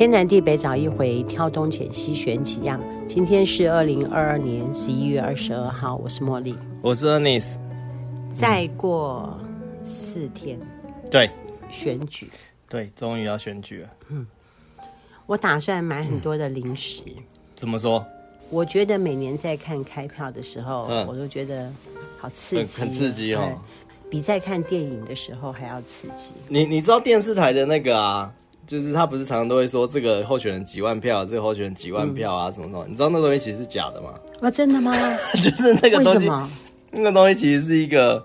天南地北找一回，挑东拣西选几样。今天是二零二二年十一月二十二号，我是茉莉，我是 Ernest。再过四天，对，选举，对，终于要选举了。嗯，我打算买很多的零食。嗯、怎么说？我觉得每年在看开票的时候，嗯、我都觉得好刺激，很，很刺激哦，比在看电影的时候还要刺激。你你知道电视台的那个啊？就是他不是常常都会说这个候选人几万票，这个候选人几万票啊，什么什么？你知道那东西其实是假的吗？啊，真的吗？就是那个东西，那个东西其实是一个，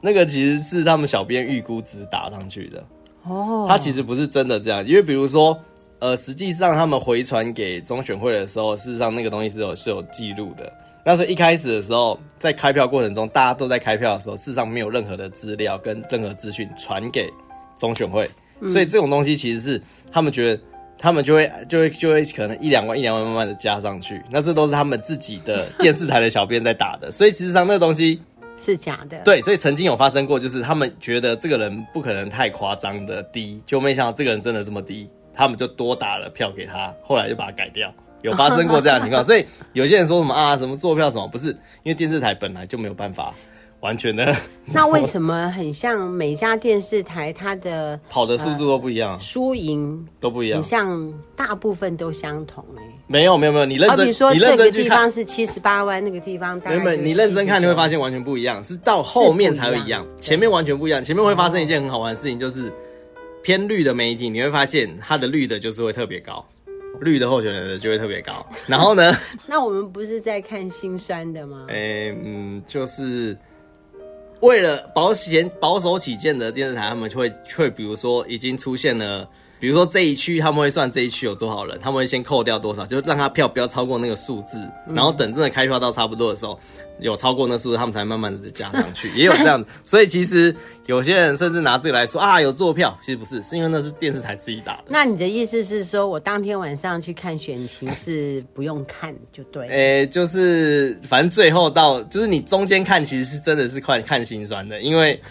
那个其实是他们小编预估值打上去的。哦，他其实不是真的这样，因为比如说，呃，实际上他们回传给中选会的时候，事实上那个东西是有是有记录的。那所以一开始的时候，在开票过程中，大家都在开票的时候，事实上没有任何的资料跟任何资讯传给中选会。所以这种东西其实是他们觉得，他们就会就会就会可能一两万一两万慢慢的加上去，那这都是他们自己的电视台的小编在打的。所以其实上那个东西是假的。对，所以曾经有发生过，就是他们觉得这个人不可能太夸张的低，就没想到这个人真的这么低，他们就多打了票给他，后来就把它改掉。有发生过这样的情况，所以有些人说什么啊，什么做票什么，不是因为电视台本来就没有办法。完全的，那为什么很像每家电视台它的跑的速度都不一样，输赢都不一样，很像大部分都相同。没有没有没有，你认真，你说这个地方是七十八弯，那个地方大概没有，你认真看你会发现完全不一样，是到后面才会一样，前面完全不一样。前面会发生一件很好玩的事情，就是偏绿的媒体，你会发现它的绿的就是会特别高，绿的候选人的就会特别高。然后呢？那我们不是在看心酸的吗？哎、欸、嗯，就是。为了保险保守起见的电视台，他们就会会比如说已经出现了，比如说这一区他们会算这一区有多少人，他们会先扣掉多少，就让他票不要超过那个数字，然后等真的开票到差不多的时候。有超过那数字，他们才慢慢的加上去，也有这样。所以其实有些人甚至拿这个来说啊，有坐票，其实不是，是因为那是电视台自己打的。那你的意思是说，我当天晚上去看选情是不用看就对？诶、欸，就是反正最后到，就是你中间看，其实是真的是看看心酸的，因为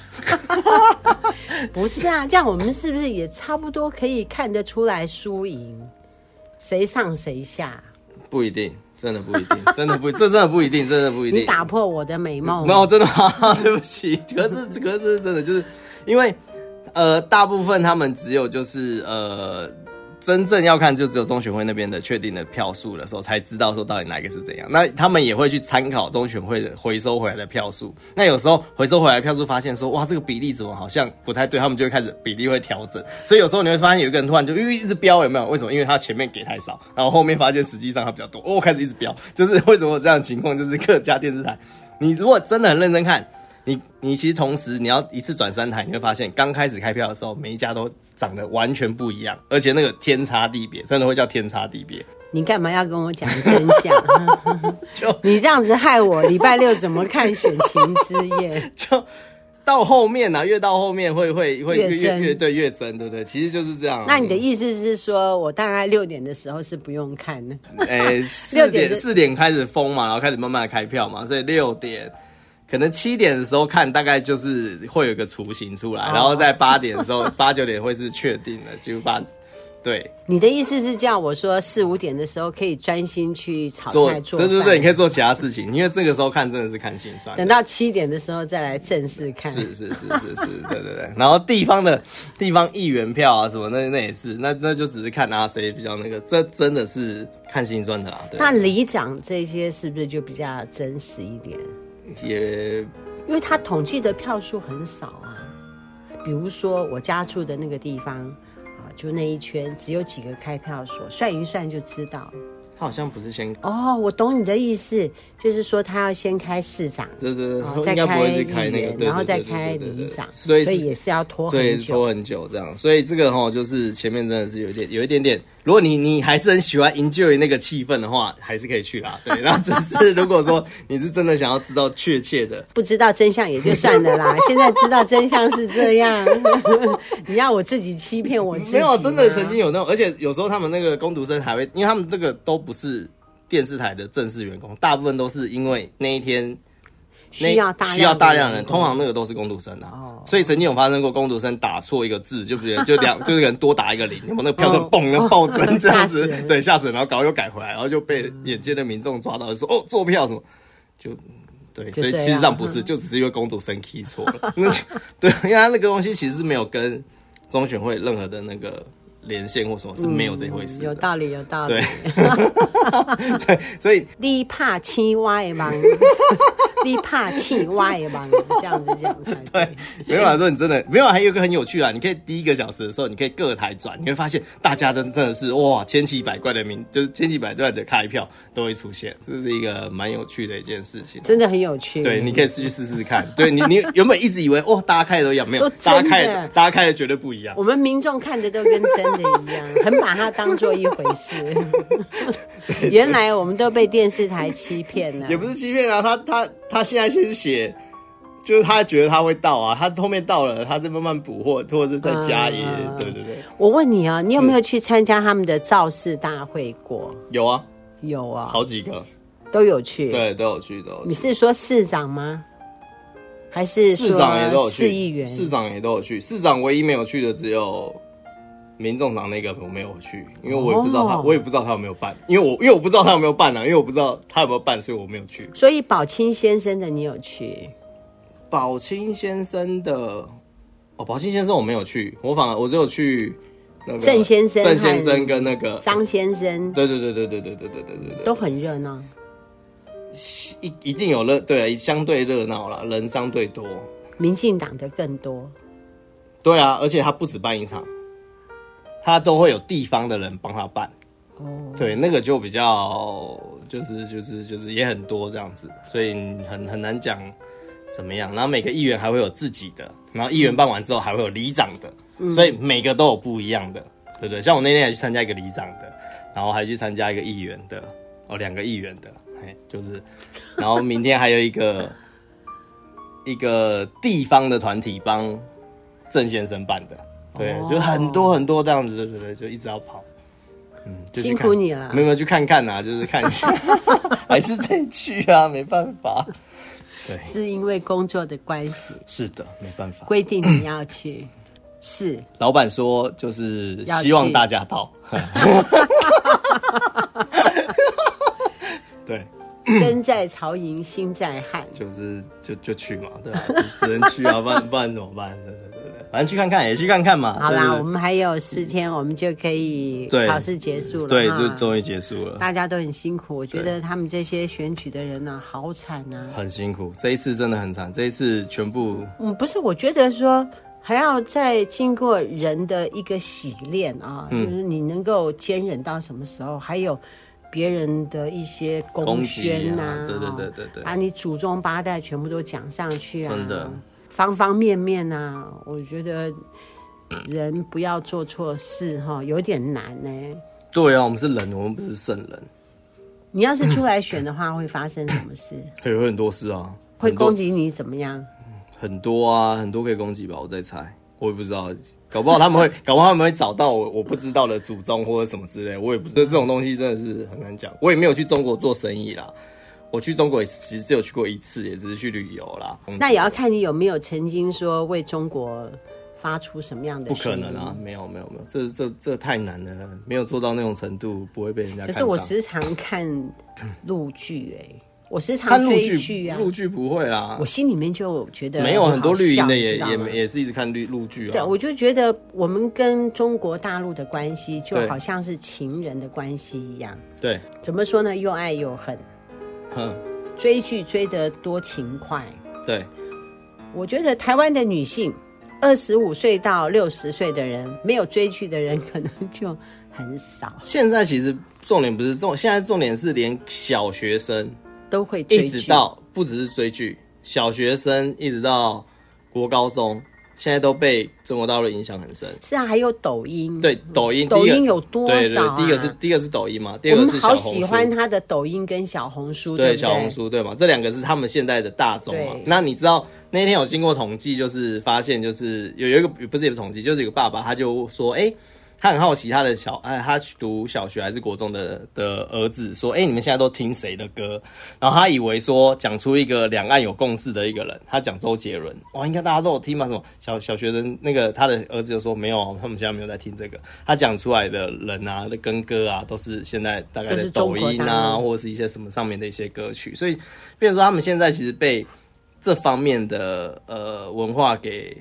不是啊，这样我们是不是也差不多可以看得出来输赢，谁上谁下？不一定。真的不一定，真的不，这真的不一定，真的不一定。你打破我的美梦。没有，真的吗？对不起，可是可是真的就是，因为呃，大部分他们只有就是呃。真正要看就只有中选会那边的确定的票数的时候，才知道说到底哪一个是怎样。那他们也会去参考中选会的回收回来的票数。那有时候回收回来票数发现说，哇，这个比例怎么好像不太对，他们就会开始比例会调整。所以有时候你会发现有一个人突然就因为一直飙，有没有？为什么？因为他前面给太少，然后后面发现实际上他比较多，哦，开始一直飙。就是为什么有这样的情况？就是各家电视台，你如果真的很认真看。你你其实同时你要一次转三台，你会发现刚开始开票的时候，每一家都长得完全不一样，而且那个天差地别，真的会叫天差地别。你干嘛要跟我讲真相？就你这样子害我礼拜六怎么看选情之夜？就到后面呢、啊，越到后面会会会越越对越真，对不对？其实就是这样。那你的意思是说我大概六点的时候是不用看的？哎、欸，四点四点开始封嘛，然后开始慢慢的开票嘛，所以六点。可能七点的时候看，大概就是会有一个雏形出来，然后在八点的时候，八九点会是确定的，就把。对，你的意思是叫我说四五点的时候可以专心去炒菜做，对对对，你可以做其他事情，因为这个时候看真的是看心酸。等到七点的时候再来正式看。是是是是是，对对对。然后地方的地方议员票啊什么，那那也是，那那就只是看啊谁比较那个，这真的是看心酸的啦。对，那里长这些是不是就比较真实一点？也，因为他统计的票数很少啊。比如说我家住的那个地方啊。就那一圈只有几个开票所，算一算就知道。他好像不是先哦，我懂你的意思，就是说他要先开市长，对对对，再开开那个，然后再开里长，所以也是要拖很久，拖很久这样。所以这个哈，就是前面真的是有点有一点点。如果你你还是很喜欢 enjoy 那个气氛的话，还是可以去啦。对，然后只是 如果说你是真的想要知道确切的，不知道真相也就算了啦。现在知道真相是这样，你要我自己欺骗我自己？没有，真的曾经有那种，而且有时候他们那个工读生还会，因为他们这个都不是电视台的正式员工，大部分都是因为那一天需要大需要大量的人，通常那个都是工读生啊。哦，所以曾经有发生过工读生打错一个字，就比如就两 就是人多打一个零，然后那个票就嘣，然后暴增这样子，对，吓死人，然后搞又改回来，然后就被眼尖的民众抓到，说哦做票什么，就对，所以其实上不是，就只是因为工读生 key 错了。那对，因为他那个东西其实是没有跟中选会任何的那个。连线或什么是没有这回事，有道理，有道理。对，所以所以你怕青蛙也忙，你怕青蛙也忙，这样子讲才对。没有啊说你真的没有，还有一个很有趣啊！你可以第一个小时的时候，你可以各台转，你会发现大家真真的是哇，千奇百怪的名，就是千奇百怪的开票都会出现，这是一个蛮有趣的一件事情，真的很有趣。对，你可以试去试试看。对你，你原本一直以为哦，大家开的都一样，没有，大家开的，大家开的绝对不一样。我们民众看的都跟真的。一样，很把它当做一回事。原来我们都被电视台欺骗了，也不是欺骗啊。他他他现在先写，就是他觉得他会到啊，他后面到了，他再慢慢补货，或者是再加一。嗯、对对对。我问你啊，你有没有去参加他们的造势大会过？有啊，有啊，好几个都有去，对，都有去，都有去。你是说市长吗？还是市长也都有去？市议员、市长也都有去。市长唯一没有去的只有。民众党那个我没有去，因为我也不知道他，oh. 我也不知道他有没有办，因为我因为我不知道他有没有办呢、啊，因为我不知道他有没有办，所以我没有去。所以宝清先生的你有去？宝清先生的哦，宝清先生我没有去，我反而我只有去那个郑先生、郑先生跟那个张先生。对对对对对对对对对对，都很热闹，一一定有热，对，相对热闹了，人相对多。民进党的更多。对啊，而且他不止办一场。他都会有地方的人帮他办，哦，对，那个就比较就是就是就是也很多这样子，所以很很难讲怎么样。然后每个议员还会有自己的，然后议员办完之后还会有里长的，嗯、所以每个都有不一样的，对不对？像我那天还去参加一个里长的，然后还去参加一个议员的，哦，两个议员的，嘿，就是，然后明天还有一个 一个地方的团体帮郑先生办的。对，就很多很多这样子，对对对，就一直要跑，嗯，辛苦你了。没有没有去看看呐，就是看一下，还是得去啊，没办法。对，是因为工作的关系。是的，没办法。规定你要去，是。老板说就是希望大家到。对。身在曹营心在汉，就是就就去嘛，对吧？只能去啊，不然不然怎么办？对对，反正去看看也去看看嘛。好啦，我们还有四天，我们就可以考试结束了。对，就终于结束了。大家都很辛苦，我觉得他们这些选举的人呢，好惨啊，很辛苦。这一次真的很惨，这一次全部嗯，不是，我觉得说还要再经过人的一个洗练啊，就是你能够坚忍到什么时候？还有。别人的一些公宣呐、啊，对对对对对，把你祖宗八代全部都讲上去啊，真的，方方面面啊，我觉得人不要做错事哈，有点难呢。对啊，我们是人，我们不是圣人。你要是出来选的话，会发生什么事？会有很多事啊，会攻击你怎么样？很多啊，很多可以攻击吧，我在猜，我也不知道。搞不好他们会，搞不好他们会找到我我不知道的祖宗或者什么之类，我也不知道这种东西真的是很难讲。我也没有去中国做生意啦，我去中国也其实只有去过一次，也只是去旅游啦。那也要看你有没有曾经说为中国发出什么样的。不可能啊，没有没有没有，这这这太难了，没有做到那种程度，不会被人家。可是我时常看陆剧哎。我时常追剧啊，陆剧不会啊，我心里面就觉得没有很多绿营的也也也是一直看绿陆剧啊。对，我就觉得我们跟中国大陆的关系就好像是情人的关系一样。对，怎么说呢？又爱又恨。哼，追剧追得多勤快。对，我觉得台湾的女性二十五岁到六十岁的人，没有追剧的人可能就很少。现在其实重点不是重，现在重点是连小学生。都会追剧，一直到不只是追剧，小学生一直到国高中，现在都被中国大陆影响很深。是啊，还有抖音。对，抖音，抖音有多少？对对对，第一个是第一个是抖音嘛，第二个是小红书。好喜欢他的抖音跟小红书，对，小红书对嘛？这两个是他们现在的大众嘛。那你知道那天有经过统计，就是发现就是有有一个不是有统计，就是有个爸爸他就说，哎，他很好奇他的小哎，他读小学还是国中的的儿子说，哎、欸，你们现在都听谁的歌？然后他以为说讲出一个两岸有共识的一个人，他讲周杰伦，哇，应该大家都有听吧？什么小小学生那个他的儿子就说没有，他们现在没有在听这个。他讲出来的人啊的跟歌啊，都是现在大概在抖音啊，或者是一些什么上面的一些歌曲，所以，变成说他们现在其实被这方面的呃文化给。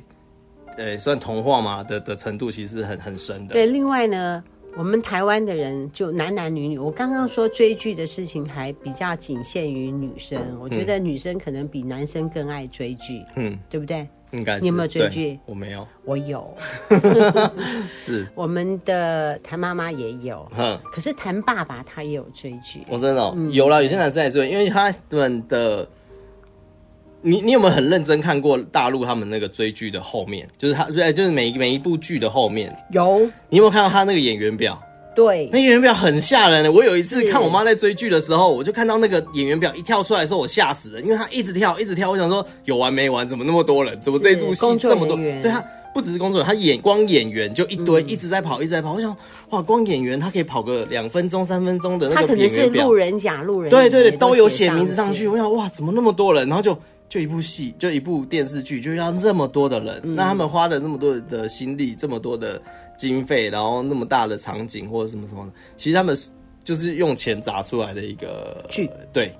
对，算童话嘛的的程度，其实是很很深的。对，另外呢，我们台湾的人就男男女女，我刚刚说追剧的事情还比较仅限于女生，嗯，我觉得女生可能比男生更爱追剧，嗯，对不对？应该是。你有没有追剧？我没有。我有。是。我们的谭妈妈也有，嗯，可是谭爸爸他也有追剧。我真的，有啦，有些男生也追，因为他们的。你你有没有很认真看过大陆他们那个追剧的后面？就是他对，就是每每一部剧的后面有。你有没有看到他那个演员表？对，那演员表很吓人的。我有一次看我妈在追剧的时候，我就看到那个演员表一跳出来的时候，我吓死了，因为他一直跳，一直跳。我想说有完没完？怎么那么多人？怎么这一部戏这么多？对他不只是工作人员，他演光演员就一堆，嗯，一直在跑，一直在跑。我想哇，光演员他可以跑个两分钟、三分钟的那个演员表。他可能是路人甲、路人对对对，都有写名字上去。我想哇，怎么那么多人？然后就。就一部戏，就一部电视剧，就要这么多的人，嗯，那他们花了那么多的心力，这么多的经费，然后那么大的场景或者什么什么，其实他们就是用钱砸出来的一个剧。对，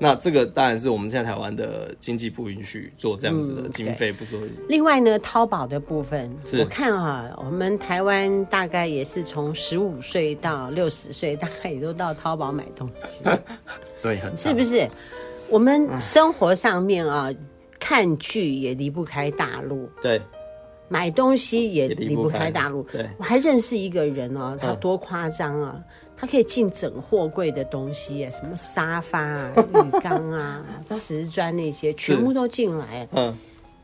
那这个当然是我们现在台湾的经济不允许做这样子的经费不做，嗯。另外呢，淘宝的部分，我看啊，我们台湾大概也是从十五岁到六十岁，大概也都到淘宝买东西。对，很是不是？我们生活上面啊，看剧也离不开大陆，对，买东西也离不开大陆。对，我还认识一个人哦，他多夸张啊，他可以进整货柜的东西，什么沙发啊、浴缸啊、瓷砖那些，全部都进来。嗯，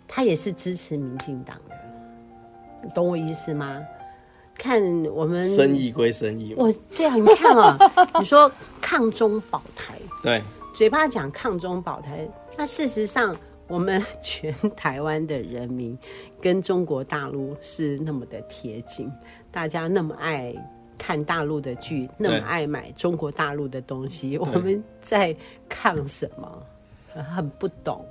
他也是支持民进党的，你懂我意思吗？看我们生意归生意，我对啊，你看啊，你说抗中保台，对。嘴巴讲抗中保台，那事实上，我们全台湾的人民跟中国大陆是那么的贴近，大家那么爱看大陆的剧，那么爱买中国大陆的东西，我们在抗什么？很不懂。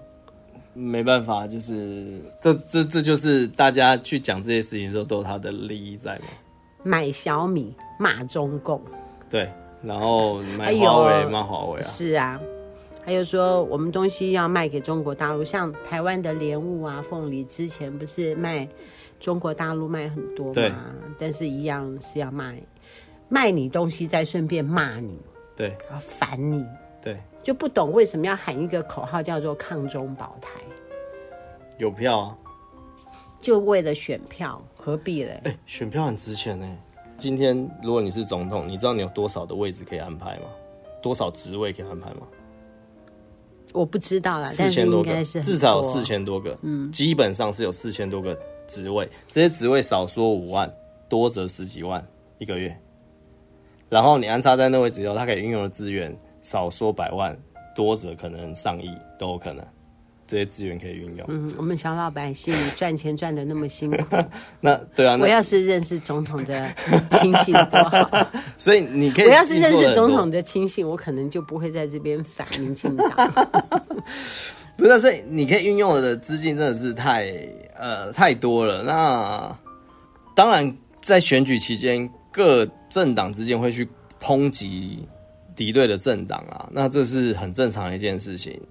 没办法，就是这这这就是大家去讲这些事情的时候，都有他的利益在嘛。买小米骂中共，对，然后买华为骂华为啊，是啊。还有说，我们东西要卖给中国大陆，像台湾的莲雾啊、凤梨，之前不是卖中国大陆卖很多吗？但是一样是要卖卖你东西，再顺便骂你，对，然后烦你，对，就不懂为什么要喊一个口号叫做“抗中保台”，有票啊，就为了选票，何必嘞？哎、欸，选票很值钱呢。今天如果你是总统，你知道你有多少的位置可以安排吗？多少职位可以安排吗？我不知道啦，四千多个，至少有四千多个，嗯，基本上是有四千多个职位，这些职位少说五万，多则十几万一个月。然后你安插在那位置以后，他可以运用的资源少说百万，多则可能上亿都有可能。这些资源可以运用。嗯，我们小老百姓赚钱赚的那么辛苦，那对啊，我要是认识总统的亲信多好。所以你可以，我要是认识总统的亲信，我可能就不会在这边反民进党。不是，所以你可以运用的资金真的是太呃太多了。那当然，在选举期间，各政党之间会去抨击敌对的政党啊，那这是很正常的一件事情。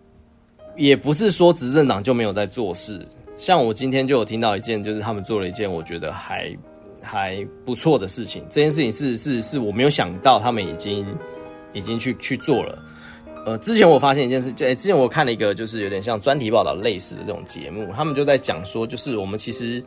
也不是说执政党就没有在做事，像我今天就有听到一件，就是他们做了一件我觉得还还不错的事情。这件事情是是是我没有想到他们已经已经去去做了。呃，之前我发现一件事，就、欸、之前我看了一个就是有点像专题报道类似的这种节目，他们就在讲说，就是我们其实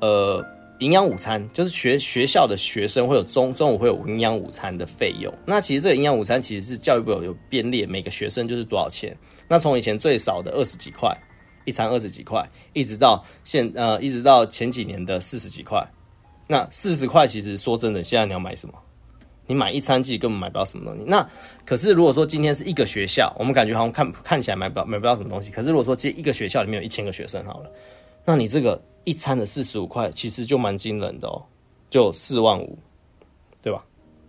呃营养午餐，就是学学校的学生会有中中午会有营养午餐的费用。那其实这个营养午餐其实是教育部有编列，每个学生就是多少钱。那从以前最少的二十几块一餐，二十几块，一直到现呃，一直到前几年的四十几块。那四十块其实说真的，现在你要买什么？你买一餐其实根本买不到什么东西。那可是如果说今天是一个学校，我们感觉好像看看起来买不到买不到什么东西。可是如果说今天一个学校里面有一千个学生好了，那你这个一餐的四十五块其实就蛮惊人的哦。就四万五，对吧？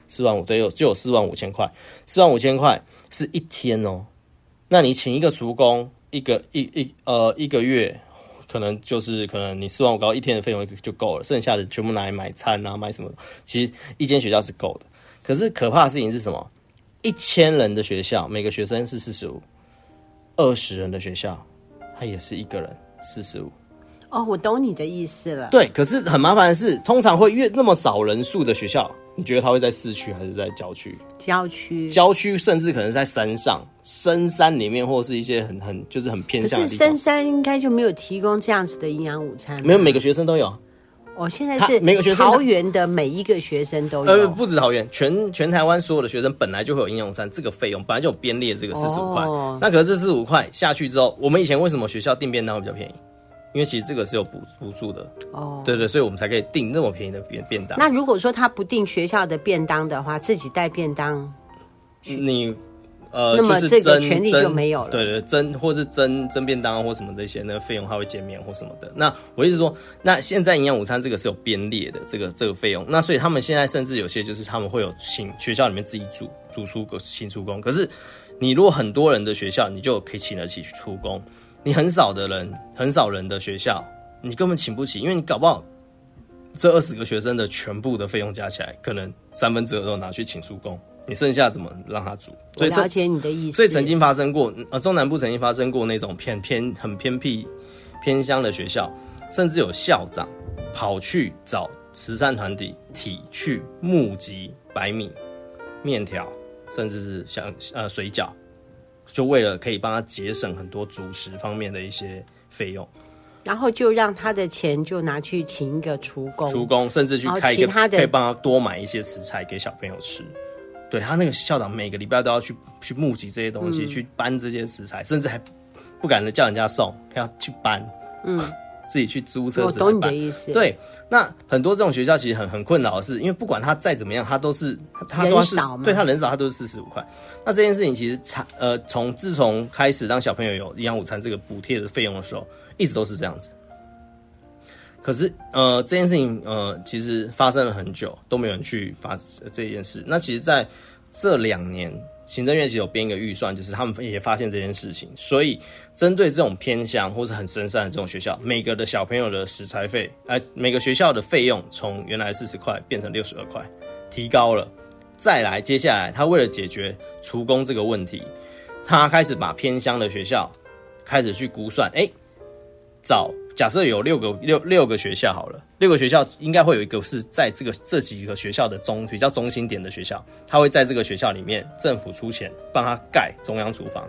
四万五，对，有就有四万五千块，四万五千块是一天哦。那你请一个厨工，一个一一呃一个月，可能就是可能你四万五高一天的费用就够了，剩下的全部拿来买餐啊，买什么？其实一间学校是够的。可是可怕的事情是什么？一千人的学校，每个学生是四十五；二十人的学校，他也是一个人四十五。哦，我懂你的意思了。对，可是很麻烦的是，通常会越那么少人数的学校，你觉得他会在市区还是在郊区？郊区，郊区，甚至可能在山上、深山里面，或是一些很很就是很偏向的地方。可是深山应该就没有提供这样子的营养午餐。没有，每个学生都有。哦，现在是每个学生桃园的每一个学生都有。呃，不止桃园，全全台湾所有的学生本来就会有营养午餐这个费用，本来就有编列这个四十五块。哦、那可是这四十五块下去之后，我们以前为什么学校订便当会比较便宜？因为其实这个是有补补助的哦，对对，所以我们才可以订那么便宜的便便当。那如果说他不订学校的便当的话，自己带便当，你呃，那么这个权利就没有了。对对，蒸或是蒸蒸便当或什么这些，那个费用他会减免或什么的。那我意思说，那现在营养午餐这个是有编列的，这个这个费用。那所以他们现在甚至有些就是他们会有请学校里面自己煮煮出个请出工。可是你如果很多人的学校，你就可以请得起出工。你很少的人，很少人的学校，你根本请不起，因为你搞不好这二十个学生的全部的费用加起来，可能三分之二都拿去请厨工，你剩下怎么让他煮？我了解你的意思。所以曾经发生过，呃，中南部曾经发生过那种偏偏很偏僻、偏乡的学校，甚至有校长跑去找慈善团体体去募集白米、面条，甚至是像呃水饺。就为了可以帮他节省很多主食方面的一些费用，然后就让他的钱就拿去请一个厨工，厨工甚至去开一个可以帮他多买一些食材给小朋友吃。对，他那个校长每个礼拜都要去去募集这些东西，嗯、去搬这些食材，甚至还不敢叫人家送，要去搬。嗯。自己去租车子，我懂你的意思。对，那很多这种学校其实很很困扰的是，因为不管他再怎么样，他都是他都是对他人少，他都是四十五块。那这件事情其实产呃从自从开始让小朋友有营养午餐这个补贴的费用的时候，一直都是这样子。可是呃这件事情呃其实发生了很久都没有人去发这件事。那其实在这两年。行政院其实有编一个预算，就是他们也发现这件事情，所以针对这种偏乡或是很深山的这种学校，每个的小朋友的食材费，哎，每个学校的费用从原来四十块变成六十二块，提高了。再来，接下来他为了解决厨工这个问题，他开始把偏乡的学校开始去估算，哎，找。假设有六个六六个学校好了，六个学校应该会有一个是在这个这几个学校的中比较中心点的学校，他会在这个学校里面政府出钱帮他盖中央厨房，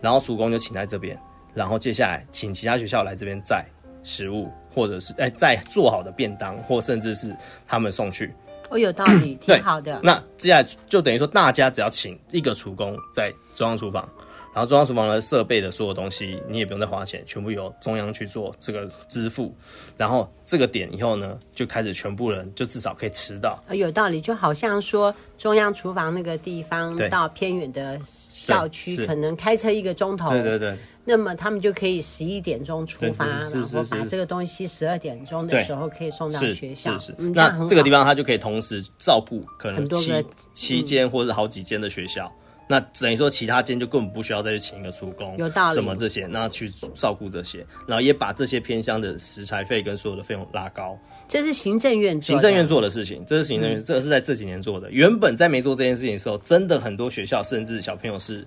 然后厨工就请在这边，然后接下来请其他学校来这边载食物，或者是哎载做好的便当，或甚至是他们送去。哦，有道理，挺好的。那接下来就等于说大家只要请一个厨工在中央厨房。然后中央厨房的设备的所有东西，你也不用再花钱，全部由中央去做这个支付。然后这个点以后呢，就开始全部人就至少可以吃到。有道理，就好像说中央厨房那个地方到偏远的校区，可能开车一个钟头。对对对。那么他们就可以十一点钟出发，然后把这个东西十二点钟的时候可以送到学校。是是是。嗯，那这个地方他就可以同时照顾可能七七间或者好几间的学校。那等于说，其他间就根本不需要再去请一个厨工，有道理，什么这些，那去照顾这些，然后也把这些偏乡的食材费跟所有的费用拉高。这是行政院行政院做的事情，这是行政院，嗯、这个是在这几年做的。原本在没做这件事情的时候，真的很多学校甚至小朋友是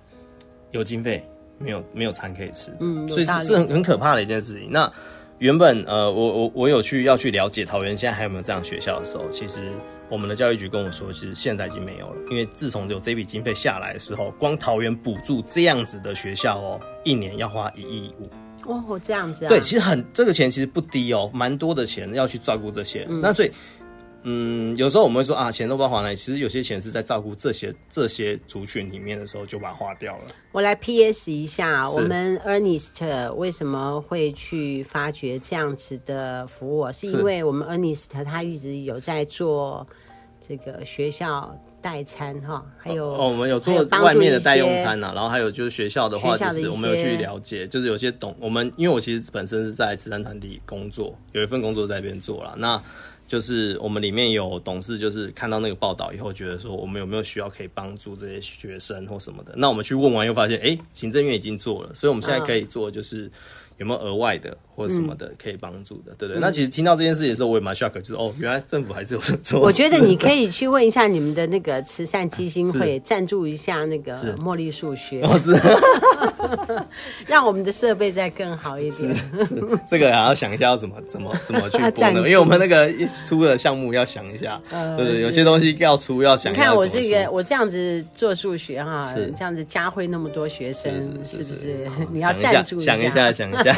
有经费，没有没有餐可以吃，嗯，所以是是很很可怕的一件事情。那原本呃，我我我有去要去了解桃园现在还有没有这样学校的时候，其实。我们的教育局跟我说，其实现在已经没有了，因为自从有这笔经费下来的时候，光桃园补助这样子的学校哦，一年要花一亿五。哦，这样子啊？对，其实很这个钱其实不低哦，蛮多的钱要去照顾这些。嗯、那所以。嗯，有时候我们会说啊，钱都不知道花哪里。其实有些钱是在照顾这些这些族群里面的时候就把它花掉了。我来 PS 一下，我们 Ernest 为什么会去发掘这样子的服务？是因为我们 Ernest 他一直有在做这个学校代餐哈，还有哦，我们有做外面的代用餐呐、啊，然后还有就是学校的话，就是我们有去了解，就是有些懂我们，因为我其实本身是在慈善团体工作，有一份工作在那边做了那。就是我们里面有董事，就是看到那个报道以后，觉得说我们有没有需要可以帮助这些学生或什么的。那我们去问完，又发现，哎、欸，行政院已经做了，所以我们现在可以做，就是有没有额外的或者什么的可以帮助的，对不对？那其实听到这件事情的时候，我也蛮 shock，就是哦，原来政府还是有做。我觉得你可以去问一下你们的那个慈善基金会，赞助一下那个茉莉数学，是，让我们的设备再更好一点。这个还要想一下要怎么怎么怎么去 播呢？因为我们那个出的项目要想一下，对对，有些东西要出要想一下。你看我这个我这样子做数学哈，这样子加会那么多学生，是不是？你要赞助一下，想一下，想一下。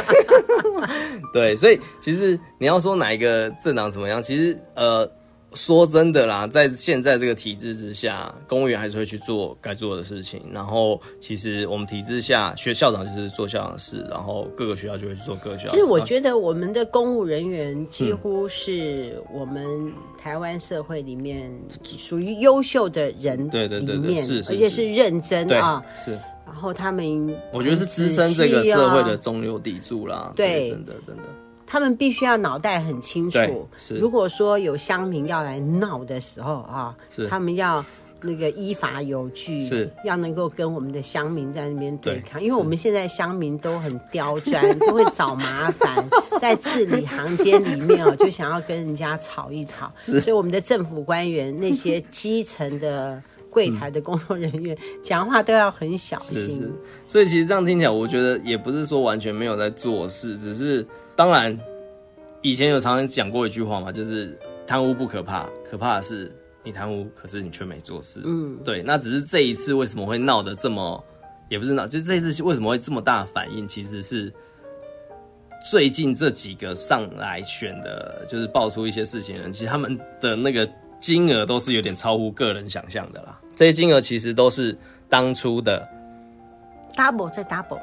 对，所以其实你要说哪一个政党怎么样，其实呃，说真的啦，在现在这个体制之下，公务员还是会去做该做的事情。然后，其实我们体制下，学校长就是做校长的事，然后各个学校就会去做各个学校。其实我觉得我们的公务人员几乎是我们台湾社会里面属于优秀的人对对对对，是，而且是认真啊，是。然后他们，我觉得是支撑这个社会的中流砥柱啦。对，真的真的，他们必须要脑袋很清楚。是，如果说有乡民要来闹的时候啊，是，他们要那个依法有据，是，要能够跟我们的乡民在那边对抗。因为我们现在乡民都很刁钻，都会找麻烦，在字里行间里面哦，就想要跟人家吵一吵。所以我们的政府官员那些基层的。柜台的工作人员 讲话都要很小心，是是，所以其实这样听起来，我觉得也不是说完全没有在做事，只是当然以前有常常讲过一句话嘛，就是贪污不可怕，可怕的是你贪污，可是你却没做事。嗯，对，那只是这一次为什么会闹得这么，也不是闹，就这一次为什么会这么大的反应，其实是最近这几个上来选的，就是爆出一些事情的人，其实他们的那个金额都是有点超乎个人想象的啦。这些金额其实都是当初的 double 再 double，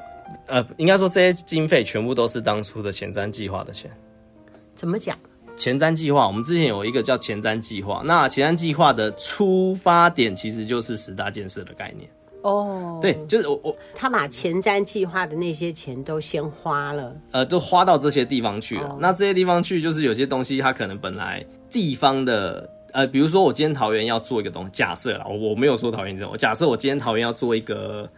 呃，应该说这些经费全部都是当初的前瞻计划的钱。怎么讲？前瞻计划，我们之前有一个叫前瞻计划，那前瞻计划的出发点其实就是十大建设的概念。哦，oh, 对，就是我我他把前瞻计划的那些钱都先花了，呃，都花到这些地方去了。Oh. 那这些地方去，就是有些东西它可能本来地方的。呃，比如说我今天桃园要做一个东西，假设啦，我我没有说桃园这种，假设我今天桃园要做一个，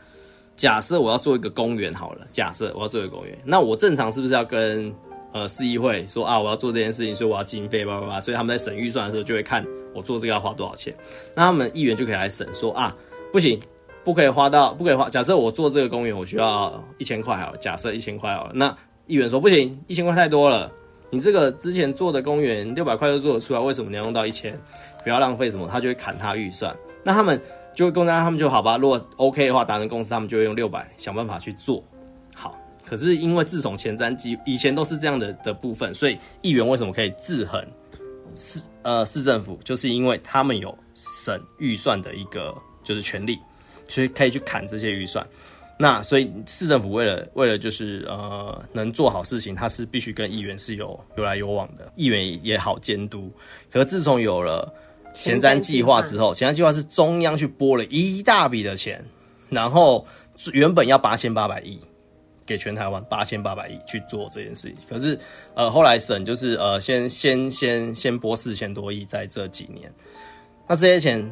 假设我要做一个公园好了，假设我要做一个公园，那我正常是不是要跟呃市议会说啊，我要做这件事情，所以我要经费叭叭叭，所以他们在审预算的时候就会看我做这个要花多少钱，那他们议员就可以来审说啊，不行，不可以花到，不可以花，假设我做这个公园我需要一千块好，假设一千块好，那议员说不行，一千块太多了。你这个之前做的公园六百块就做得出来，为什么你要用到一千？不要浪费什么，他就会砍他预算。那他们就会公家，他们就好吧。如果 OK 的话，达人公司，他们就会用六百想办法去做好。可是因为自从前瞻机以前都是这样的的部分，所以议员为什么可以制衡市呃市政府，就是因为他们有省预算的一个就是权利，所以可以去砍这些预算。那所以市政府为了为了就是呃能做好事情，他是必须跟议员是有有来有往的，议员也好监督。可是自从有了前瞻计划之后，前瞻计划是中央去拨了一大笔的钱，然后原本要八千八百亿给全台湾八千八百亿去做这件事情，可是呃后来省就是呃先先先先拨四千多亿在这几年，那这些钱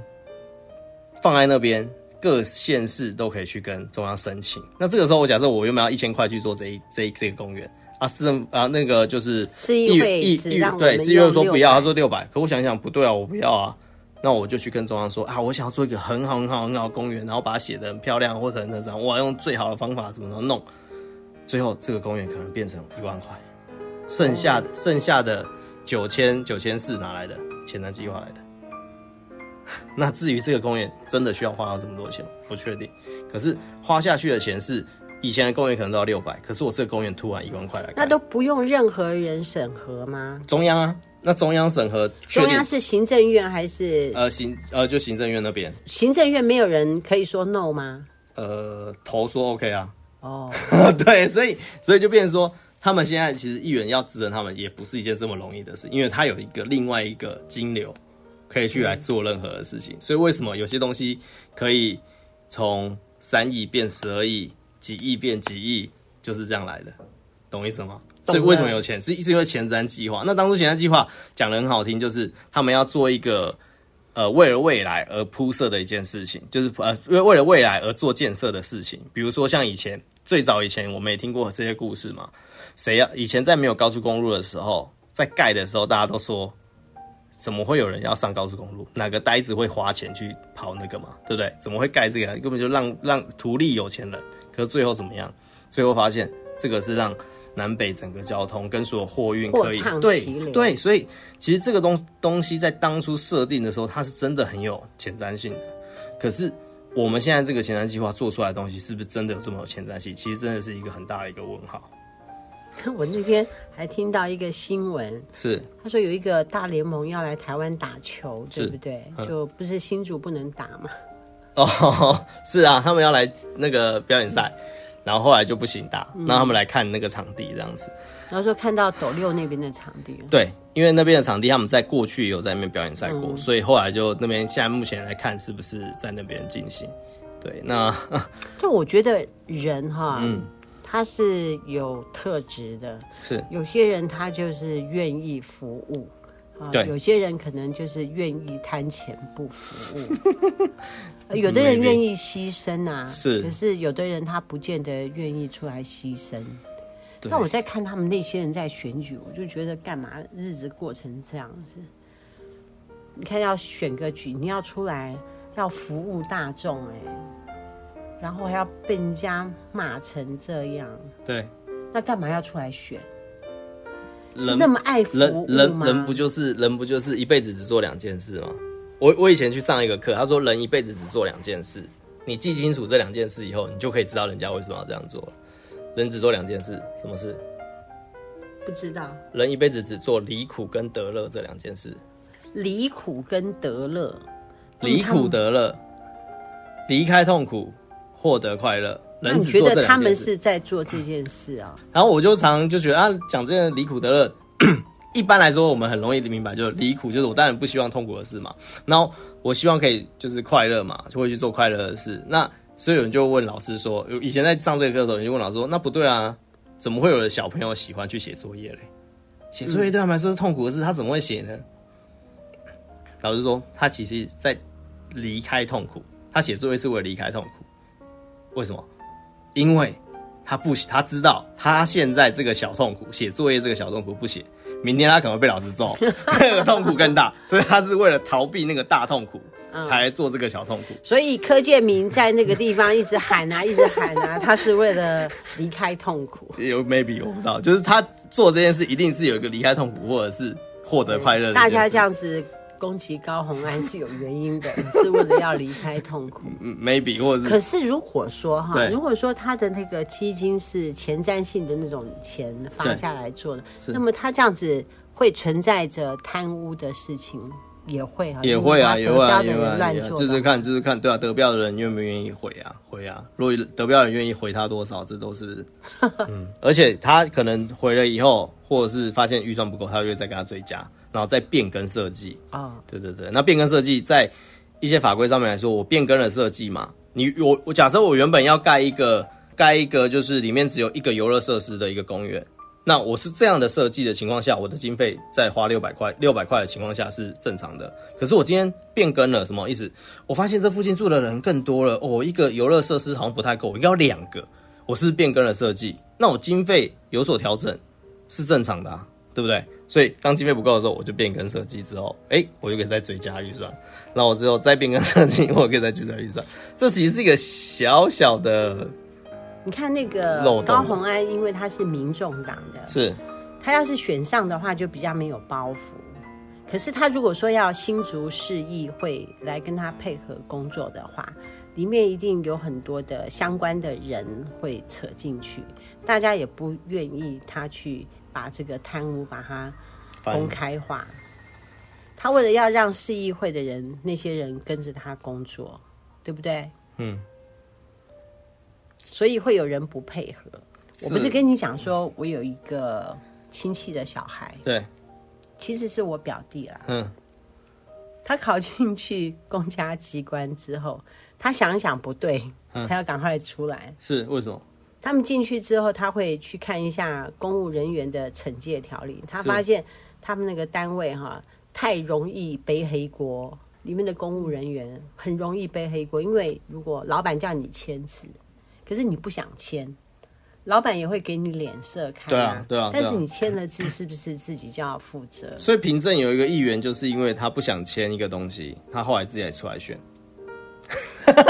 放在那边。各县市都可以去跟中央申请。那这个时候，我假设我原本要一千块去做这一这一这个公园啊，市政啊那个就是议员议议对，市议员说不要，他说六百。可我想想不对啊，我不要啊。那我就去跟中央说啊，我想要做一个很好很好很好的公园，然后把它写得很漂亮，或者那种我要用最好的方法怎么怎么弄。最后这个公园可能变成一万块，剩下的剩下的九千九千四哪来的？前瞻计划来的。那至于这个公园真的需要花到这么多钱吗？不确定。可是花下去的钱是以前的公园可能都要六百，可是我这个公园突然一万块来，那都不用任何人审核吗？中央啊，那中央审核，中央是行政院还是？呃，行呃，就行政院那边。行政院没有人可以说 no 吗？呃，头说 OK 啊。哦，oh. 对，所以所以就变成说，他们现在其实议员要支持他们，也不是一件这么容易的事，因为他有一个另外一个金流。可以去来做任何的事情，所以为什么有些东西可以从三亿变十二亿，几亿变几亿，就是这样来的，懂意思吗？所以为什么有钱？是是因为前瞻计划。那当初前瞻计划讲的很好听，就是他们要做一个呃为了未来而铺设的一件事情，就是呃为为了未来而做建设的事情。比如说像以前最早以前我们也听过这些故事嘛，谁要以前在没有高速公路的时候，在盖的时候大家都说。怎么会有人要上高速公路？哪个呆子会花钱去跑那个嘛？对不对？怎么会盖这个？根本就让让图利有钱人。可是最后怎么样？最后发现这个是让南北整个交通跟所有货运可以对对，所以其实这个东东西在当初设定的时候，它是真的很有前瞻性的。可是我们现在这个前瞻计划做出来的东西，是不是真的有这么有前瞻性？其实真的是一个很大的一个问号。我那天还听到一个新闻，是他说有一个大联盟要来台湾打球，对不对？嗯、就不是新主不能打嘛？哦，是啊，他们要来那个表演赛，嗯、然后后来就不行打，让他们来看那个场地这样子。然后说看到斗六那边的场地，对，因为那边的场地他们在过去有在那边表演赛过，嗯、所以后来就那边现在目前来看是不是在那边进行？对，那 就我觉得人哈，嗯。他是有特质的，是有些人他就是愿意服务，啊，对，有些人可能就是愿意贪钱不服务，有的人愿意牺牲啊，是，可是有的人他不见得愿意出来牺牲。那我在看他们那些人在选举，我就觉得干嘛日子过成这样子？你看要选个举，你要出来要服务大众，哎。然后还要被人家骂成这样，对，那干嘛要出来选？人是那么爱人人人不就是人不就是一辈子只做两件事吗？我我以前去上一个课，他说人一辈子只做两件事，你记清楚这两件事以后，你就可以知道人家为什么要这样做。人只做两件事，什么事？不知道。人一辈子只做离苦跟得乐这两件事。离苦跟得乐，离苦得乐，离开痛苦。获得快乐，人只你觉得他们是在做这件事啊？然后我就常常就觉得啊，讲这个离苦得乐，一般来说我们很容易明白，就是离苦就是我当然不希望痛苦的事嘛，然后我希望可以就是快乐嘛，就会去做快乐的事。那所以有人就问老师说，以前在上这个课的时候，你就问老师说，那不对啊，怎么会有的小朋友喜欢去写作业嘞？写作业对他们来说是痛苦的事，他怎么会写呢？老师说，他其实在离开痛苦，他写作业是为了离开痛苦。为什么？因为他不写，他知道他现在这个小痛苦，写作业这个小痛苦不写，明天他可能会被老师揍，那个痛苦更大，所以他是为了逃避那个大痛苦，才做这个小痛苦。所以柯建明在那个地方一直喊啊，一直喊啊，他是为了离开痛苦。有 maybe 我不知道，就是他做这件事一定是有一个离开痛苦，或者是获得快乐。大家这样子。攻击高红安是有原因的，是为了要离开痛苦。嗯，maybe 或者是。可是如果说哈，如果说他的那个基金是前瞻性的那种钱发下来做的，那么他这样子会存在着贪污的事情，也会啊，也会啊，也会啊，也会啊，就是看，就是看，对啊，得票的人愿不愿意回啊，回啊。如果得票的人愿意回他多少，这都是，嗯，而且他可能回了以后，或者是发现预算不够，他就会再给他追加。然后再变更设计啊，对对对，那变更设计在一些法规上面来说，我变更了设计嘛，你我我假设我原本要盖一个盖一个就是里面只有一个游乐设施的一个公园，那我是这样的设计的情况下，我的经费再花六百块六百块的情况下是正常的。可是我今天变更了什么意思？我发现这附近住的人更多了哦，一个游乐设施好像不太够，我应该要两个，我是变更了设计？那我经费有所调整是正常的啊。对不对？所以当经费不够的时候，我就变更设计之后，哎，我就可以再追加预算。那我之后再变更设计，我可以再追加预算。这其实是一个小小的，你看那个高虹安，因为他是民众党的，是，他要是选上的话，就比较没有包袱。可是他如果说要新竹市议会来跟他配合工作的话，里面一定有很多的相关的人会扯进去，大家也不愿意他去。把这个贪污把它公开化，他为了要让市议会的人那些人跟着他工作，对不对？嗯，所以会有人不配合。我不是跟你讲说，我有一个亲戚的小孩，对，其实是我表弟啦。嗯，他考进去公家机关之后，他想想不对，他要赶快出来。是为什么？他们进去之后，他会去看一下公务人员的惩戒条例。他发现他们那个单位哈，太容易背黑锅，里面的公务人员很容易背黑锅。因为如果老板叫你签字，可是你不想签，老板也会给你脸色看。对啊，对啊。但是你签了字，是不是自己就要负责？所以平镇有一个议员，就是因为他不想签一个东西，他后来自己也出来选。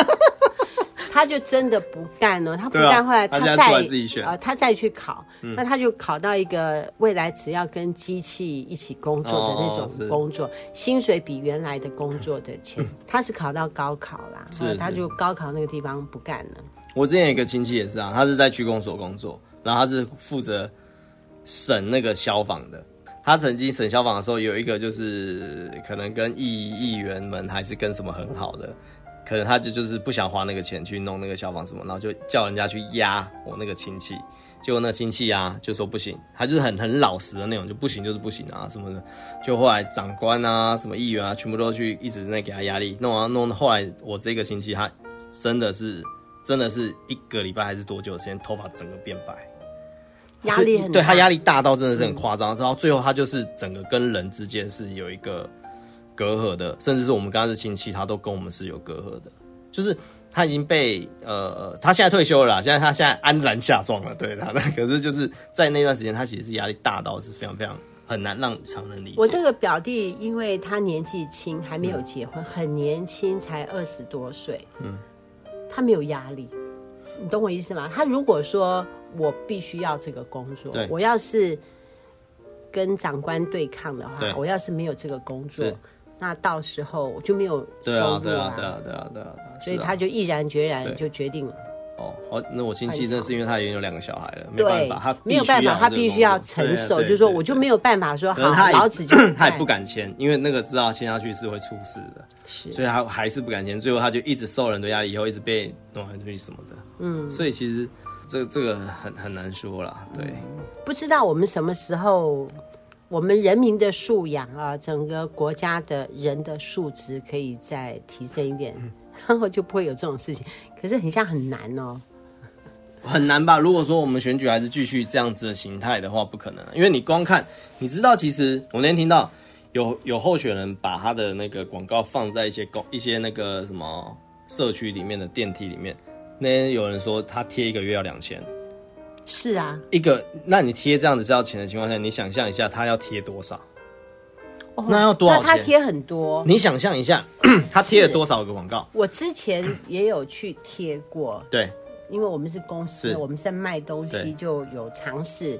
他就真的不干了，他不干，后来他再他自己选呃，他再去考，嗯，那他就考到一个未来只要跟机器一起工作的那种工作，哦，薪水比原来的工作的钱，嗯，他是考到高考啦，是，他就高考那个地方不干了。我之前有一个亲戚也是啊，他是在区公所工作，然后他是负责审那个消防的。他曾经审消防的时候，有一个就是可能跟议议员们还是跟什么很好的。可能他就就是不想花那个钱去弄那个消防什么，然后就叫人家去压我那个亲戚，结果那亲戚啊就说不行，他就是很很老实的那种，就不行就是不行啊什么的。就后来长官啊、什么议员啊，全部都去一直在给他压力，弄啊弄。后来我这个亲戚他真的是真的是一个礼拜还是多久时间，头发整个变白，压力。对，他压力大到真的是很夸张，然后最后他就是整个跟人之间是有一个。隔阂的，甚至是我们刚刚是亲戚，他都跟我们是有隔阂的。就是他已经被呃，他现在退休了啦，现在他现在安然下葬了。对他，那 可是就是在那段时间，他其实是压力大到是非常非常很难让常人理解。我这个表弟，因为他年纪轻，还没有结婚，嗯、很年轻，才二十多岁。嗯，他没有压力，你懂我意思吗？他如果说我必须要这个工作，我要是跟长官对抗的话，我要是没有这个工作。那到时候就没有收入啊，对啊，对啊，对啊，对啊，所以他就毅然决然就决定了。哦，好，那我亲戚那是因为他已经有两个小孩了，没办法，他没有办法，他必须要承受，就是说我就没有办法说好，老子就他也不敢签，因为那个知道签下去是会出事的，是，所以他还是不敢签，最后他就一直受人的压力，以后一直被弄来弄去什么的，嗯，所以其实这个这个很很难说啦，对，不知道我们什么时候。我们人民的素养啊，整个国家的人的素质可以再提升一点，嗯，然 后就不会有这种事情。可是很像很难哦，很难吧？如果说我们选举还是继续这样子的形态的话，不可能。因为你光看，你知道，其实我那天听到有有候选人把他的那个广告放在一些公一些那个什么社区里面的电梯里面，那天有人说他贴一个月要两千。是啊，一个，那你贴这样子是要钱的情况下，你想象一下，他要贴多少？哦，那要多少钱？他贴很多。你想象一下，他贴了多少个广告？我之前也有去贴过，对，因为我们是公司，我们是卖东西，就有尝试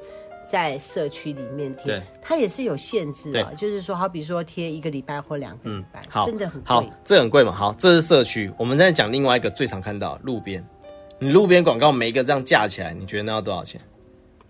在社区里面贴。对，它也是有限制啊，就是说，好比说贴一个礼拜或两个礼拜，嗯，真的很贵。好，这很贵嘛。好，这是社区。我们在讲另外一个最常看到路边。你路边广告每一个这样架起来，你觉得那要多少钱？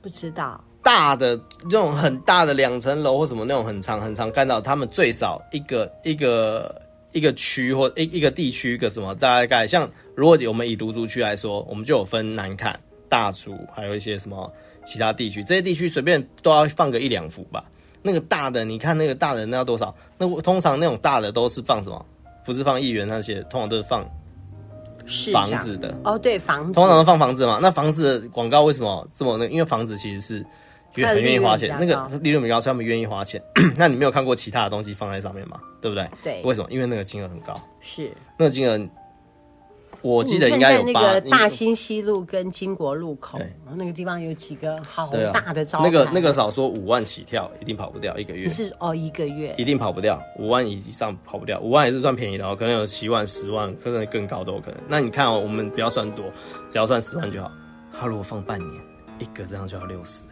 不知道。大的这种很大的两层楼或什么那种很长很长，看到他们最少一个一个一个区或一一个地区一个什么大概像，如果我们以独竹区来说，我们就有分南坎、大竹，还有一些什么其他地区，这些地区随便都要放个一两幅吧。那个大的，你看那个大的那要多少？那通常那种大的都是放什么？不是放议员那些，通常都是放。房子的哦，对，房子通常都放房子嘛。那房子的广告为什么这么那？因为房子其实是很愿意花钱，那个利润比较高，所以他们愿意花钱。那你没有看过其他的东西放在上面吗？对不对？对，为什么？因为那个金额很高，是那个金额。我记得应该有那个大兴西路跟金国路口，那个地方有几个好大的招牌。那个那个少说五万起跳，一定跑不掉一个月。是哦，一个月一定跑不掉，五万以上跑不掉，五万也是算便宜的哦，可能有七万、十万，可能更高都有可能。那你看哦，我们不要算多，只要算十万就好。他如果放半年，一个这样就要六十，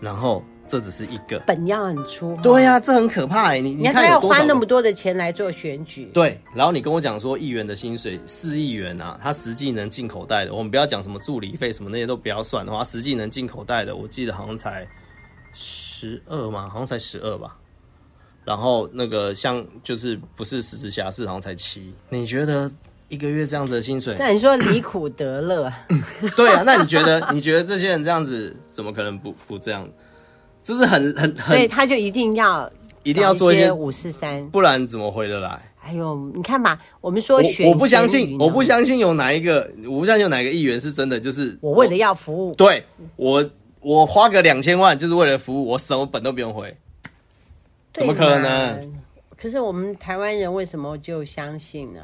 然后。这只是一个本要很粗，对呀、啊，这很可怕哎！你你看，他要花那么多的钱来做选举，对。然后你跟我讲说，议员的薪水四亿元啊，他实际能进口袋的，我们不要讲什么助理费什么那些都不要算的话，实际能进口袋的，我记得好像才十二嘛，好像才十二吧。然后那个像就是不是实直辖市，好像才七。你觉得一个月这样子的薪水？那你说离苦得乐？对啊，那你觉得你觉得这些人这样子怎么可能不不这样？就是很很很，所以他就一定要一定要做一些五四三，不然怎么回得来？哎呦，你看吧，我们说选我，我不相信，我不相信有哪一个，我不相信有哪一个议员是真的就是我为了要服务，对我我花个两千万就是为了服务，我什么本都不用回，怎么可能？可是我们台湾人为什么就相信呢？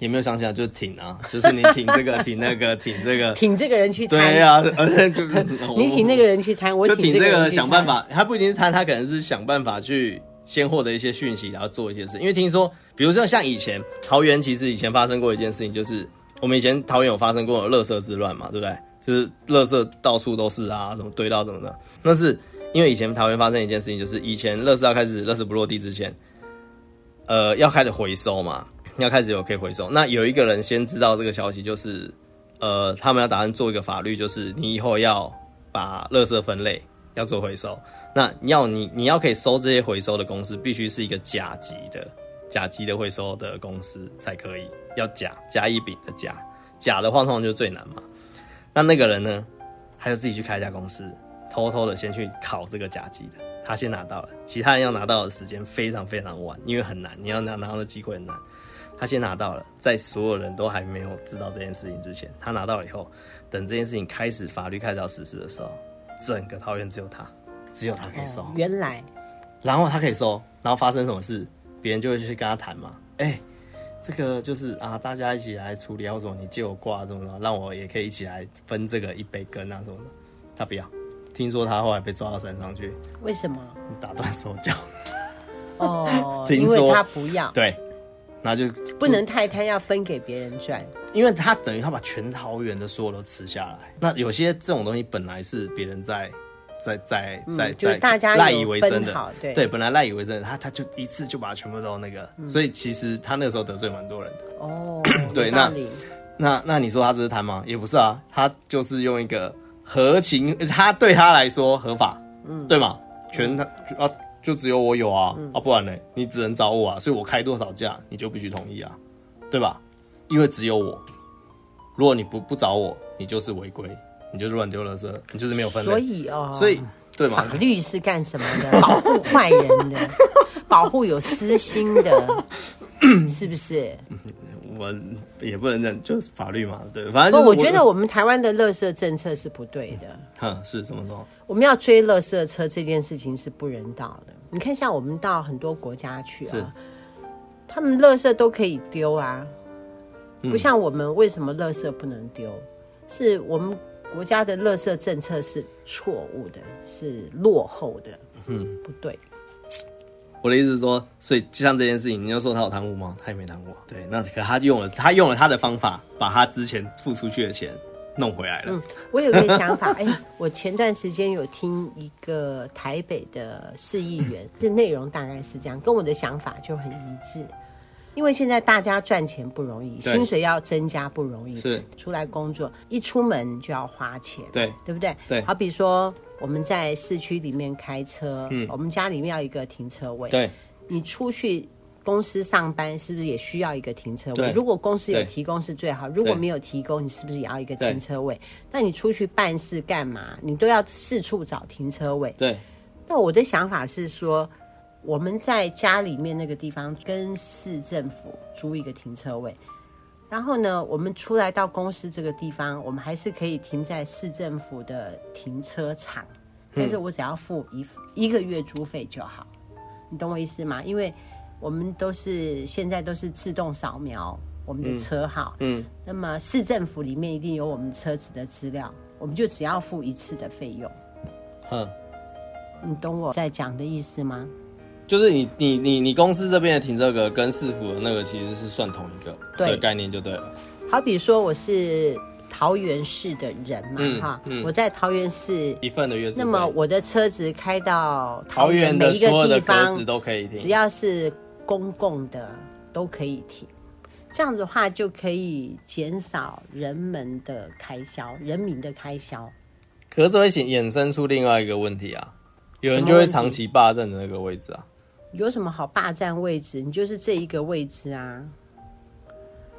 也没有相信啊，就挺啊，就是你挺这个，挺那个，挺这个，挺这个人去贪。对呀、啊，你挺那个人去贪，我就挺这个，想办法。他不一定是贪，他可能是想办法去先获得一些讯息，然后做一些事。因为听说，比如说像以前桃园，其实以前发生过一件事情，就是我们以前桃园有发生过垃圾之乱嘛，对不对？就是垃圾到处都是啊，什么堆到什么的。那是因为以前桃园发生一件事情，就是以前垃圾要开始垃圾不落地之前，呃，要开始回收嘛。要开始有可以回收，那有一个人先知道这个消息，就是，呃，他们要打算做一个法律，就是你以后要把垃圾分类，要做回收。那要你你要可以收这些回收的公司，必须是一个甲级的甲级的回收的公司才可以，要甲甲乙丙的甲，甲的话通常就最难嘛。那那个人呢，他就自己去开一家公司，偷偷的先去考这个甲级的，他先拿到了，其他人要拿到的时间非常非常晚，因为很难，你要拿拿到的机会很难。他先拿到了，在所有人都还没有知道这件事情之前，他拿到了以后，等这件事情开始法律开始要实施的时候，整个桃园只有他，只有他可以收。哦、原来，然后他可以收，然后发生什么事，别人就会去跟他谈嘛。哎、欸，这个就是啊，大家一起来处理，或者你借我挂什么的，让我也可以一起来分这个一杯羹啊什么的。他不要，听说他后来被抓到山上去。为什么？打断手脚。哦，听说因为他不要。对。那就不能太贪，要分给别人赚，因为他等于他把全桃园的所有都吃下来。那有些这种东西本来是别人在在在在在大家赖以为生的，对对，本来赖以为生的，他他就一次就把它全部都那个，所以其实他那个时候得罪蛮多人的。哦，对，那那那你说他这是贪吗？也不是啊，他就是用一个合情，他对他来说合法，嗯，对吗？全他啊。就只有我有啊，嗯、啊，不然呢？你只能找我啊，所以我开多少价，你就必须同意啊，对吧？因为只有我，如果你不不找我，你就是违规，你就是乱丢垃圾，你就是没有分类。所以哦，所以对嘛？法律是干什么的？保护坏人的，保护有私心的，是不是？我也不能认，就是法律嘛，对，反正我，我觉得我们台湾的垃圾政策是不对的。哼，是怎么说？我们要追垃圾车这件事情是不人道的。你看，像我们到很多国家去啊，他们垃圾都可以丢啊，不像我们，为什么垃圾不能丢？是我们国家的垃圾政策是错误的，是落后的，嗯，不对。我的意思是说，所以就像这件事情，你要说他有贪污吗？他也没贪污。对，那可他用了，他用了他的方法，把他之前付出去的钱弄回来了。嗯，我有一个想法，哎、欸，我前段时间有听一个台北的市议员，这内容大概是这样，跟我的想法就很一致。因为现在大家赚钱不容易，薪水要增加不容易，是出来工作一出门就要花钱，对，对不对？对，好比说。我们在市区里面开车，嗯，我们家里面要一个停车位。对，你出去公司上班是不是也需要一个停车位？如果公司有提供是最好，如果没有提供，你是不是也要一个停车位？那你出去办事干嘛？你都要四处找停车位。对。那我的想法是说，我们在家里面那个地方跟市政府租一个停车位。然后呢，我们出来到公司这个地方，我们还是可以停在市政府的停车场，但是我只要付一一个月租费就好，你懂我意思吗？因为我们都是现在都是自动扫描我们的车号，嗯，嗯，那么市政府里面一定有我们车子的资料，我们就只要付一次的费用，嗯，你懂我在讲的意思吗？就是你你你你公司这边的停车格跟市府的那个其实是算同一个的概念就对了。好比说我是桃园市的人嘛，哈、我在桃园市一份的月租，那么我的车子开到桃园每一个地方都可以停，只要是公共的都可以停。这样子的话就可以减少人们的开销，人民的开销。可是这会衍衍生出另外一个问题啊，有人就会长期霸占的那个位置啊。有什么好霸占位置？你就是这一个位置啊。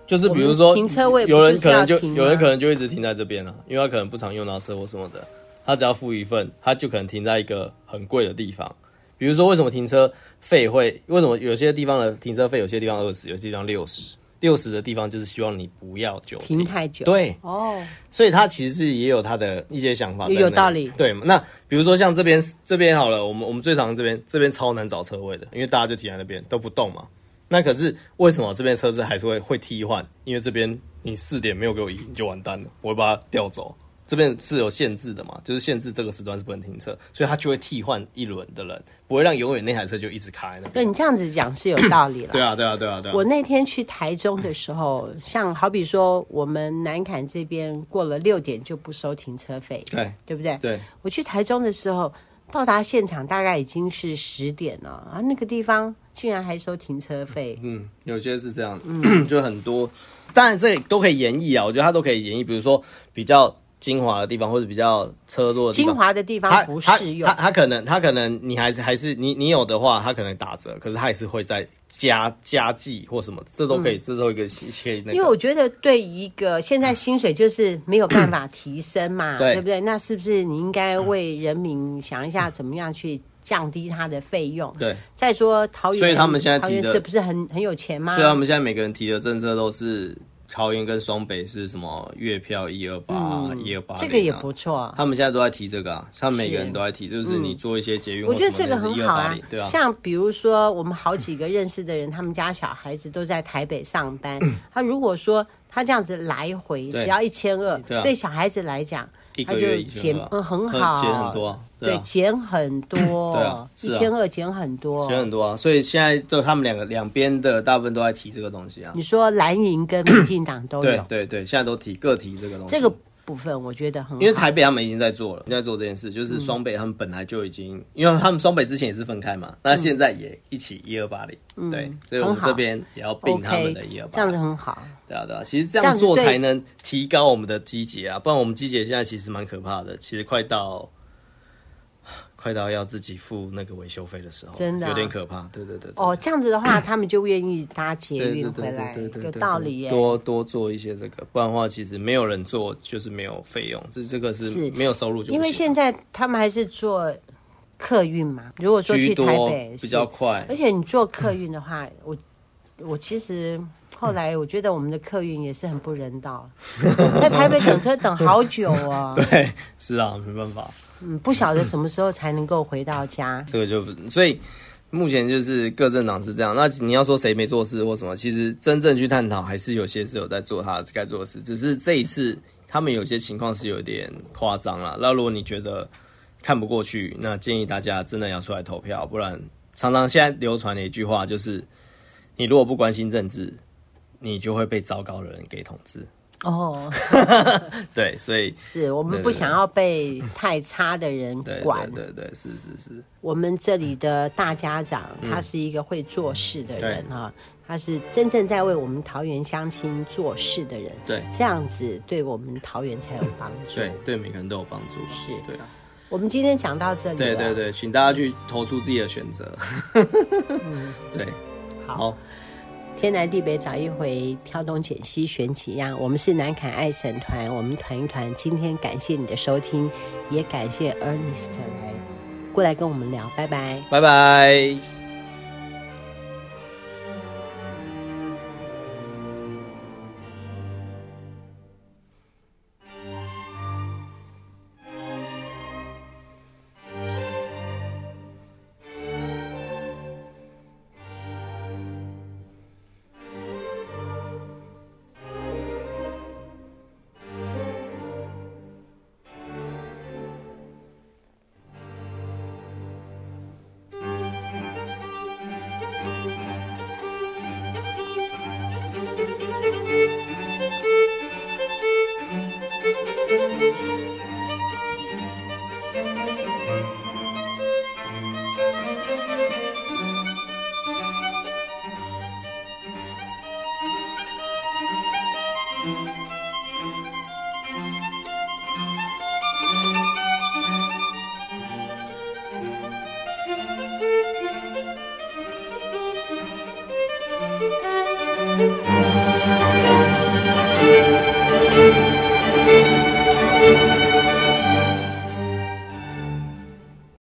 就是比如说，停车位，有人可能就有人可能就一直停在这边了，因为他可能不常用到车或什么的，他只要付一份，他就可能停在一个很贵的地方。比如说，为什么停车费会？为什么有些地方的停车费，有些地方二十，有些地方六十？六十的地方就是希望你不要久停，太久。对，哦，所以他其实也有他的一些想法，有道理。对，那比如说像这边这边好了，我们我们最常这边这边超难找车位的，因为大家就停在那边都不动嘛。那可是为什么这边车子还是会会替换？因为这边你四点没有给我移，你就完蛋了，我会把它调走。这边是有限制的嘛，就是限制这个时段是不能停车，所以他就会替换一轮的人，不会让永远那台车就一直开那。对，你这样子讲是有道理了。对啊，对啊，对啊，对啊。我那天去台中的时候，像好比说我们南坎这边过了六点就不收停车费，对，对不对？对。我去台中的时候，到达现场大概已经是十点了啊，那个地方竟然还收停车费。嗯，有些是这样，嗯，就很多。当然这都可以演绎啊，我觉得它都可以演绎，比如说比较。精华的地方或者比较车多的地方，精华的地方不适用。他他可能他可能你还是还是你你有的话，他可能打折，可是他也是会再加加计或什么，这都可以，嗯、这都一个可以那个。因为我觉得对一个现在薪水就是没有办法提升嘛，对，对不对？那是不是你应该为人民想一下，怎么样去降低他的费用？对。再说桃园，所以他们现在提的是不是很很有钱吗？所以他们现在每个人提的政策都是。桃园跟双北是什么月票一二八一二八，这个也不错。他们现在都在提这个啊，他们每个人都在提，就是你做一些节约。我觉得这个很好啊，对啊。像比如说，我们好几个认识的人，他们家小孩子都在台北上班。他如果说他这样子来回只要一千二，对小孩子来讲。他就减嗯很好，减很多，对，减很多，对啊，一千二减很多，减很多啊，所以现在就他们两个两边的大部分都在提这个东西啊。你说蓝营跟民进党都有，对对对，现在都提各提这个东西。这个。部分我觉得很好，因为台北他们已经在做了，在做这件事，就是双北他们本来就已经，嗯、因为他们双北之前也是分开嘛，那、嗯、现在也一起一二八零，对，所以我们这边也要并他们的一二八零，这样子很好，对啊对啊，其实这样做才能提高我们的机捷啊，不然我们机捷现在其实蛮可怕的，其实快到。快到要自己付那个维修费的时候，真的、啊、有点可怕。对对对，对，哦，这样子的话，他们就愿意搭捷运回来，有道理耶。多多做一些这个，不然的话，其实没有人做，就是没有费用。这这个是没有收入就，因为现在他们还是做客运嘛。如果说去台北比较快，而且你做客运的话，我我其实后来我觉得我们的客运也是很不人道，在台北等车等好久啊。对，是啊，没办法。嗯，不晓得什么时候才能够回到家。这个就所以目前就是各政党是这样。那你要说谁没做事或什么，其实真正去探讨，还是有些是有在做他该做的事。只是这一次他们有些情况是有点夸张了。那如果你觉得看不过去，那建议大家真的要出来投票。不然，常常现在流传的一句话就是：你如果不关心政治，你就会被糟糕的人给统治。哦，对，所以是我们不想要被太差的人管，对对，是是是。我们这里的大家长，他是一个会做事的人哈，他是真正在为我们桃园乡亲做事的人，对，这样子对我们桃园才有帮助，对对，每个人都有帮助，是，对啊。我们今天讲到这里，对对对，请大家去投出自己的选择，嗯，对，好。天南地北找一回，挑东拣西选几样。我们是南凯爱神团，我们团一团。今天感谢你的收听，也感谢 Ernest 来过来跟我们聊，拜拜，拜拜。